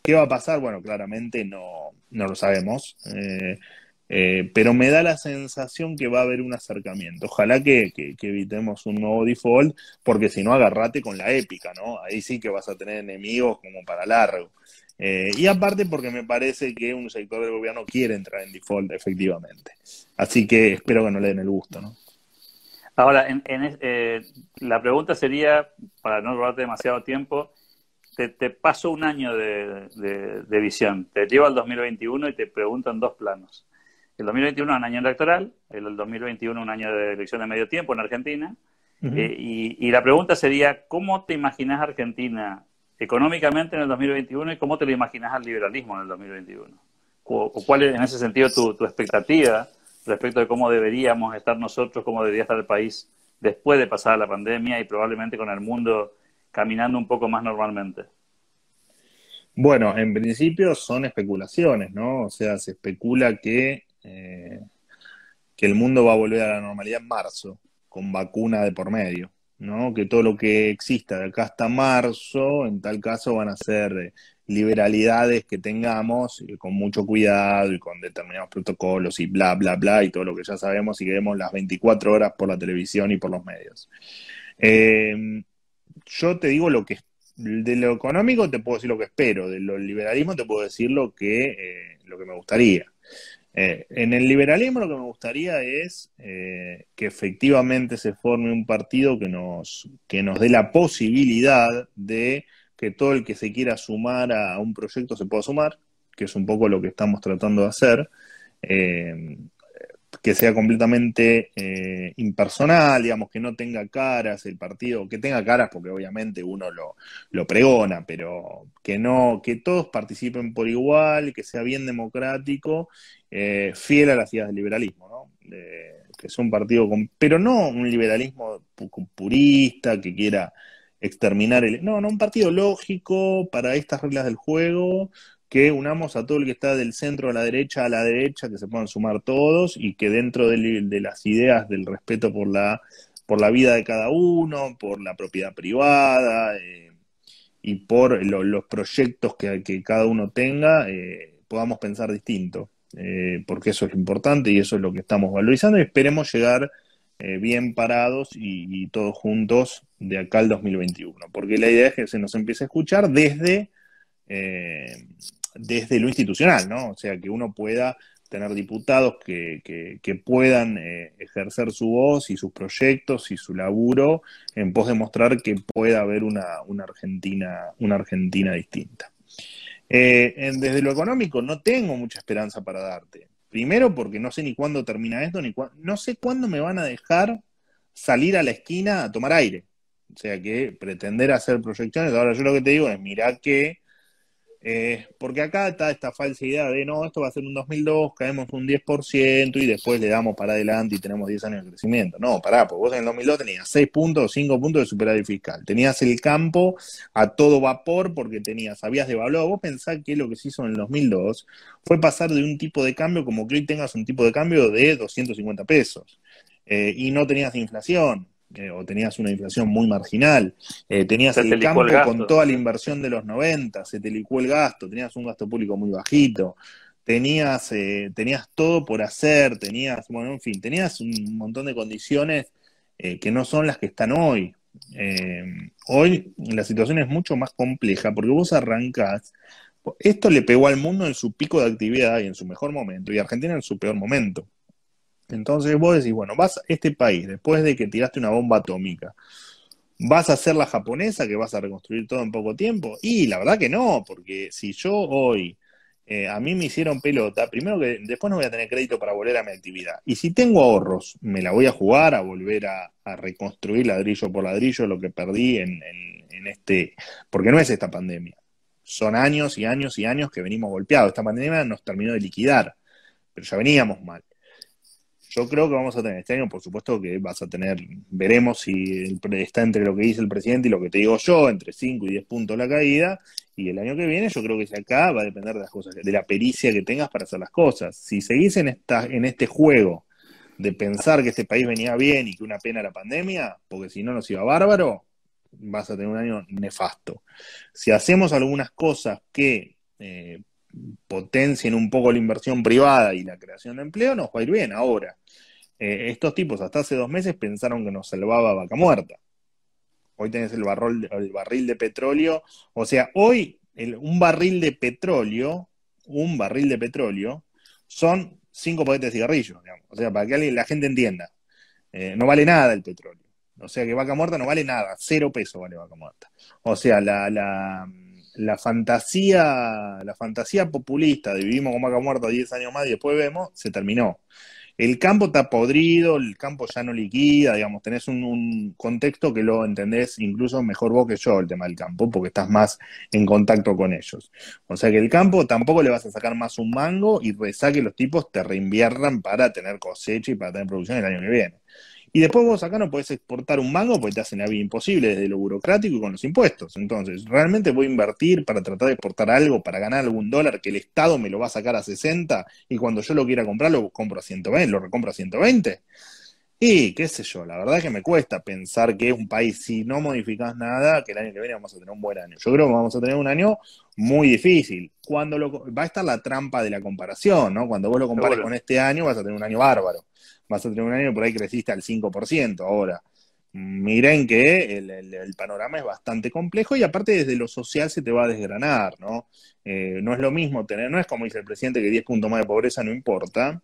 ¿Qué va a pasar? Bueno, claramente no, no lo sabemos. Eh, Eh, pero me da la sensación que va a haber un acercamiento. Ojalá que, evitemos un nuevo default, porque si no, agarrate con la épica, ¿no? Ahí sí que vas a tener enemigos como para largo. Eh, y aparte porque me parece que un sector del gobierno quiere entrar en default, efectivamente. Así que espero que no le den el gusto, ¿no? Ahora, en, eh, la pregunta sería, para no robarte demasiado tiempo, te, paso un año de, visión, te llevo al 2021 y te pregunto en dos planos. El 2021 es un año electoral, el 2021 un año de elección de medio tiempo en Argentina. Eh, y, la pregunta sería, ¿cómo te imaginas Argentina económicamente en el 2021 y cómo te lo imaginas al liberalismo en el 2021? ¿O, cuál es en ese sentido tu, expectativa respecto de cómo deberíamos estar nosotros, cómo debería estar el país después de pasar la pandemia y probablemente con el mundo caminando un poco más normalmente? Bueno, en principio son especulaciones, ¿no? O sea, se especula que eh, que el mundo va a volver a la normalidad en marzo, con vacuna de por medio, ¿no? Que todo lo que exista de acá hasta marzo, en tal caso van a ser eh, liberalidades que tengamos eh, con mucho cuidado y con determinados protocolos y bla, bla, bla, y todo lo que ya sabemos y que vemos las 24 horas por la televisión y por los medios. yo te digo lo que de lo económico te puedo decir lo que espero, de lo liberalismo te puedo decir lo que, lo que me gustaría. Eh, en el liberalismo lo que me gustaría es eh, que efectivamente se forme un partido que nos, que nos dé la posibilidad de que todo el que se quiera sumar a un proyecto se pueda sumar, que es un poco lo que estamos tratando de hacer. Eh, que sea completamente eh, impersonal, digamos, que no tenga caras el partido, que tenga caras porque obviamente uno lo, pregona, pero que no, que todos participen por igual, que sea bien democrático, eh, fiel a las ideas del liberalismo, ¿no? que es un partido con, pero no un liberalismo purista que quiera exterminar el, no, no, un partido lógico para estas reglas del juego, que unamos a todo el que está del centro a la derecha a la derecha, que se puedan sumar todos y que dentro de, las ideas del respeto por la, por la vida de cada uno, por la propiedad privada eh, y por los proyectos que, que, cada uno tenga, eh, podamos pensar distinto, eh, porque eso es importante y eso es lo que estamos valorizando y esperemos llegar bien parados y, y todos juntos de acá al 2021, porque la idea es que se nos empiece a escuchar desde desde lo institucional, ¿no? O sea, que uno pueda tener diputados que, que, puedan eh, ejercer su voz y sus proyectos y su laburo en pos de mostrar que pueda haber una, Argentina, una Argentina distinta. Eh, desde lo económico no tengo mucha esperanza para darte. Primero porque no sé ni cuándo termina esto, ni no sé cuándo me van a dejar salir a la esquina a tomar aire. O sea que pretender hacer proyecciones, ahora yo lo que te digo es, mira que eh, porque acá está esta falsa idea de no, esto va a ser un 2002, caemos un 10% y después le damos para adelante y tenemos 10 años de crecimiento. No, pará, porque vos en el 2002 tenías 6 puntos o 5 puntos de superávit fiscal. Tenías el campo a todo vapor porque tenías, habías devaluado. Vos pensás que lo que se hizo en el 2002 fue pasar de un tipo de cambio como que hoy tengas un tipo de cambio de 250 pesos eh, y no tenías inflación. Eh, o tenías una inflación muy marginal, eh, tenías el campo con toda la inversión de los 90, se te licuó el gasto, tenías un gasto público muy bajito, tenías, eh, tenías todo por hacer, tenías, bueno, en fin, tenías un montón de condiciones que no son las que están hoy. hoy la situación es mucho más compleja porque vos arrancás, esto le pegó al mundo en su pico de actividad y en su mejor momento, y Argentina en su peor momento. Entonces vos decís, bueno, vas a este país, después de que tiraste una bomba atómica, ¿vas a ser la japonesa que vas a reconstruir todo en poco tiempo? Y la verdad que no, porque si yo hoy eh, a mí me hicieron pelota, primero que después no voy a tener crédito para volver a mi actividad. Y si tengo ahorros, me la voy a jugar a volver a, reconstruir ladrillo por ladrillo lo que perdí en, en, este, porque no es esta pandemia. Son años y años y años que venimos golpeados. Esta pandemia nos terminó de liquidar, pero ya veníamos mal. Yo creo que vamos a tener este año, por supuesto que vas a tener, veremos si está entre lo que dice el presidente y lo que te digo yo, entre 5 y 10 puntos la caída, y el año que viene yo creo que si acá va a depender de las cosas, de la pericia que tengas para hacer las cosas. Si seguís en, esta, en este juego de pensar que este país venía bien y que una pena la pandemia, porque si no nos iba bárbaro, vas a tener un año nefasto. Si hacemos algunas cosas que eh, potencien un poco la inversión privada y la creación de empleo, nos va a ir bien. Ahora, eh, estos tipos hasta hace dos meses pensaron que nos salvaba vaca muerta. Hoy tenés el, barril de petróleo. O sea, hoy un barril de petróleo, un barril de petróleo, son cinco paquetes de cigarrillos, digamos. O sea, para que la gente entienda. Eh, no vale nada el petróleo. O sea que vaca muerta no vale nada, cero peso vale vaca muerta. O sea, la, la fantasía, la fantasía populista de vivimos con vaca muerta 10 años más y después vemos, se terminó. El campo está podrido, el campo ya no liquida, digamos, tenés un, contexto que lo entendés incluso mejor vos que yo, el tema del campo, porque estás más en contacto con ellos. O sea que el campo tampoco le vas a sacar más un mango y rezá que los tipos te reinviernan para tener cosecha y para tener producción el año que viene. Y después vos acá no podés exportar un mango porque te hacen la vida imposible desde lo burocrático y con los impuestos. Entonces, realmente voy a invertir para tratar de exportar algo, para ganar algún dólar que el Estado me lo va a sacar a 60 y cuando yo lo quiera comprar lo compro a 120, lo recompro a 120. Y qué sé yo, la verdad es que me cuesta pensar que es un país, si no modificás nada, que el año que viene vamos a tener un buen año. Yo creo que vamos a tener un año muy difícil. Cuando lo, va a estar la trampa de la comparación, ¿no? Cuando vos lo compares con este año, vas a tener un año bárbaro vas a tener un año por ahí creciste al 5%. Ahora, miren que el, panorama es bastante complejo y aparte desde lo social se te va a desgranar, ¿no? Eh, no es lo mismo tener, no es como dice el presidente que 10 puntos más de pobreza no importa,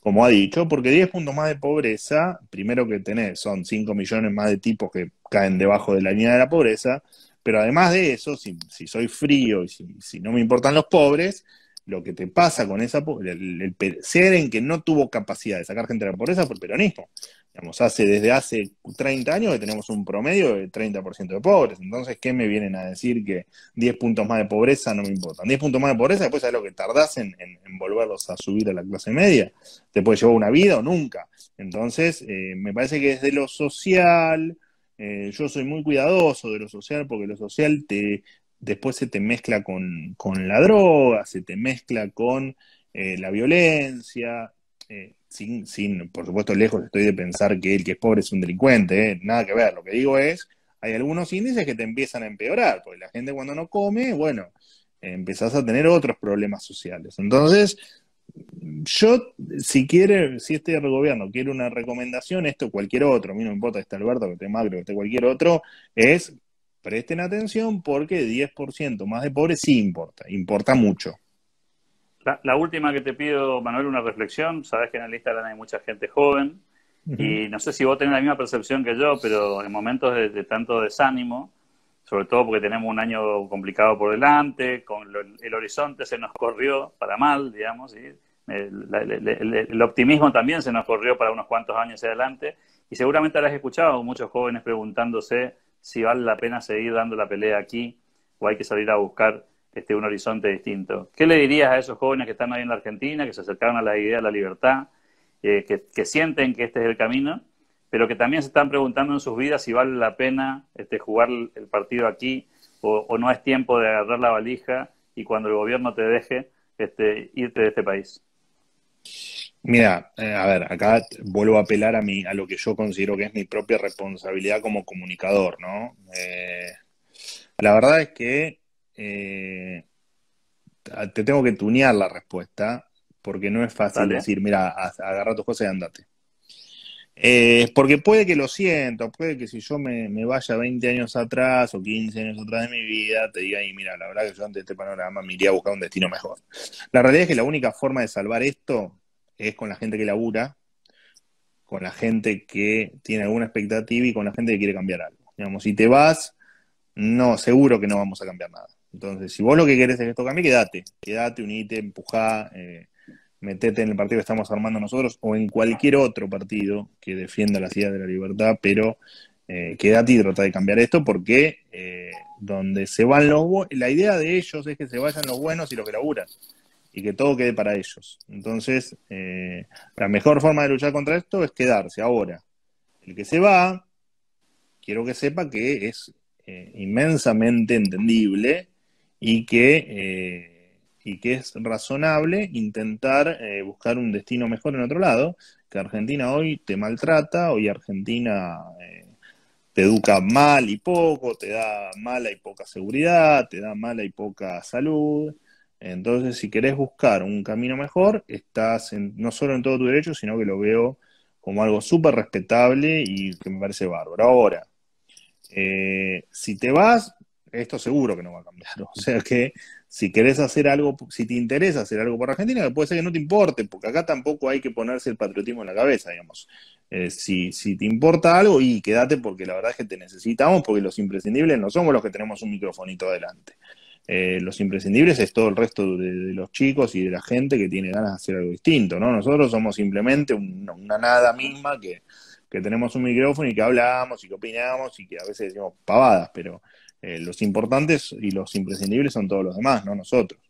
como ha dicho, porque 10 puntos más de pobreza, primero que tenés, son 5 millones más de tipos que caen debajo de la línea de la pobreza, pero además de eso, si, soy frío y si no me importan los pobres, lo que te pasa con esa el, el, ser en que no tuvo capacidad de sacar gente de la pobreza fue el peronismo. Digamos, hace, desde hace 30 años que tenemos un promedio de 30% de pobres. Entonces, ¿qué me vienen a decir que 10 puntos más de pobreza no me importan? 10 puntos más de pobreza, después es lo que tardás en, volverlos a subir a la clase media. Te puede llevar una vida o nunca. Entonces, eh, me parece que desde lo social, eh, yo soy muy cuidadoso de lo social porque lo social te, después se te mezcla con, la droga, se te mezcla con eh, la violencia, eh, sin, sin, por supuesto, lejos estoy de pensar que el que es pobre es un delincuente, eh, nada que ver, lo que digo es, hay algunos índices que te empiezan a empeorar, porque la gente cuando no come, bueno, empezás a tener otros problemas sociales. Entonces, yo, si quiere, si este gobierno quiere una recomendación, esto cualquier otro, a mí no me importa que esté Alberto, que esté Macro, que esté cualquier otro, es presten atención porque 10% más de pobres sí importa, importa mucho. La, última que te pido, Manuel, una reflexión. Sabes que en el Instagram hay mucha gente joven y no sé si vos tenés la misma percepción que yo, pero en momentos de, tanto desánimo, sobre todo porque tenemos un año complicado por delante, con el horizonte se nos corrió para mal, digamos, y el, optimismo también se nos corrió para unos cuantos años adelante, y seguramente habrás escuchado muchos jóvenes preguntándose si vale la pena seguir dando la pelea aquí o hay que salir a buscar este, un horizonte distinto. ¿Qué le dirías a esos jóvenes que están ahí en la Argentina, que se acercaron a la idea de la libertad, eh, que, sienten que este es el camino, pero que también se están preguntando en sus vidas si vale la pena este, jugar el partido aquí o, no es tiempo de agarrar la valija y cuando el gobierno te deje este, irte de este país? Mira, eh, a ver, acá vuelvo a apelar a, mi, a lo que yo considero que es mi propia responsabilidad como comunicador, ¿no? Eh, la verdad es que eh, te tengo que tunear la respuesta porque no es fácil decir, mira, agarra tus cosas y andate. porque puede que lo siento, puede que si yo me, me, vaya 20 años atrás o 15 años atrás de mi vida, te diga, y mira, la verdad que yo ante este panorama me iría a buscar un destino mejor. La realidad es que la única forma de salvar esto es con la gente que labura, con la gente que tiene alguna expectativa y con la gente que quiere cambiar algo. Digamos, si te vas, no, seguro que no vamos a cambiar nada. Entonces, si vos lo que querés es que esto cambie, quédate, quédate, unite, empujá, eh, metete en el partido que estamos armando nosotros o en cualquier otro partido que defienda las ideas de la libertad, pero eh, quédate y trata de cambiar esto porque eh, donde se van los la idea de ellos es que se vayan los buenos y los que laburan y que todo quede para ellos. Entonces, eh, la mejor forma de luchar contra esto es quedarse. Ahora, el que se va, quiero que sepa que es eh, inmensamente entendible y que, eh, y que es razonable intentar buscar un destino mejor en otro lado, que Argentina hoy te maltrata, hoy Argentina te educa mal y poco, te da mala y poca seguridad, te da mala y poca salud, Entonces, si querés buscar un camino mejor, estás no solo en todo tu derecho, sino que lo veo como algo súper respetable y que me parece bárbaro. Ahora, eh, si te vas, esto seguro que no va a cambiar. (laughs) O sea que si querés hacer algo, si te interesa hacer algo por Argentina, puede ser que no te importe, porque acá tampoco hay que ponerse el patriotismo en la cabeza, digamos. Eh, si, si te importa algo, y quédate porque la verdad es que te necesitamos, porque los imprescindibles no somos los que tenemos un microfonito adelante. Eh, los imprescindibles es todo el resto de, los chicos y de la gente que tiene ganas de hacer algo distinto, ¿no? Nosotros somos simplemente una nada misma que, que tenemos un micrófono y que hablamos y que opinamos y que a veces decimos pavadas, pero eh, los importantes y los imprescindibles son todos los demás, no nosotros.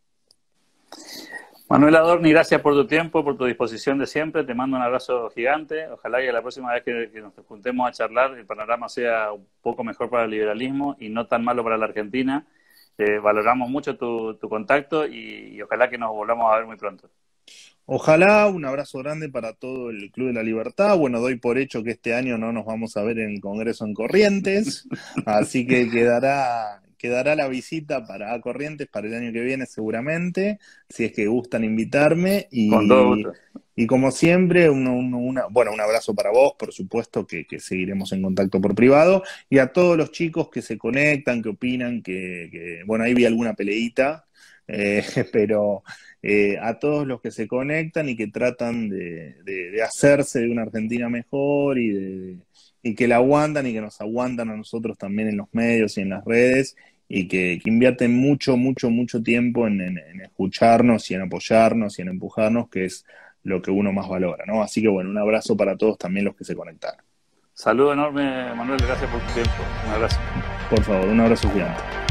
Manuel Adorni, gracias por tu tiempo, por tu disposición de siempre. Te mando un abrazo gigante. Ojalá que la próxima vez que, nos juntemos a charlar el panorama sea un poco mejor para el liberalismo y no tan malo para la Argentina. Eh, valoramos mucho tu, contacto y ojalá que nos volvamos a ver muy pronto. Ojalá, un abrazo grande para todo el Club de la Libertad. Bueno, doy por hecho que este año no nos vamos a ver en el Congreso en Corrientes, (laughs) así que quedará, quedará la visita para Corrientes para el año que viene seguramente, si es que gustan invitarme. Y, y como siempre, una, bueno, un abrazo para vos, por supuesto que, seguiremos en contacto por privado, y a todos los chicos que se conectan, que opinan, que, bueno, ahí vi alguna peleita, eh, (laughs) pero eh, a todos los que se conectan y que tratan de, hacerse de una Argentina mejor y, de, y que la aguantan y que nos aguantan a nosotros también en los medios y en las redes y que, invierten mucho, mucho, mucho tiempo en, escucharnos y en apoyarnos y en empujarnos, que es lo que uno más valora, ¿no? Así que bueno, un abrazo para todos también los que se conectaron. Saludo enorme, Manuel, gracias por tu tiempo. Un abrazo. Por favor, un abrazo gigante.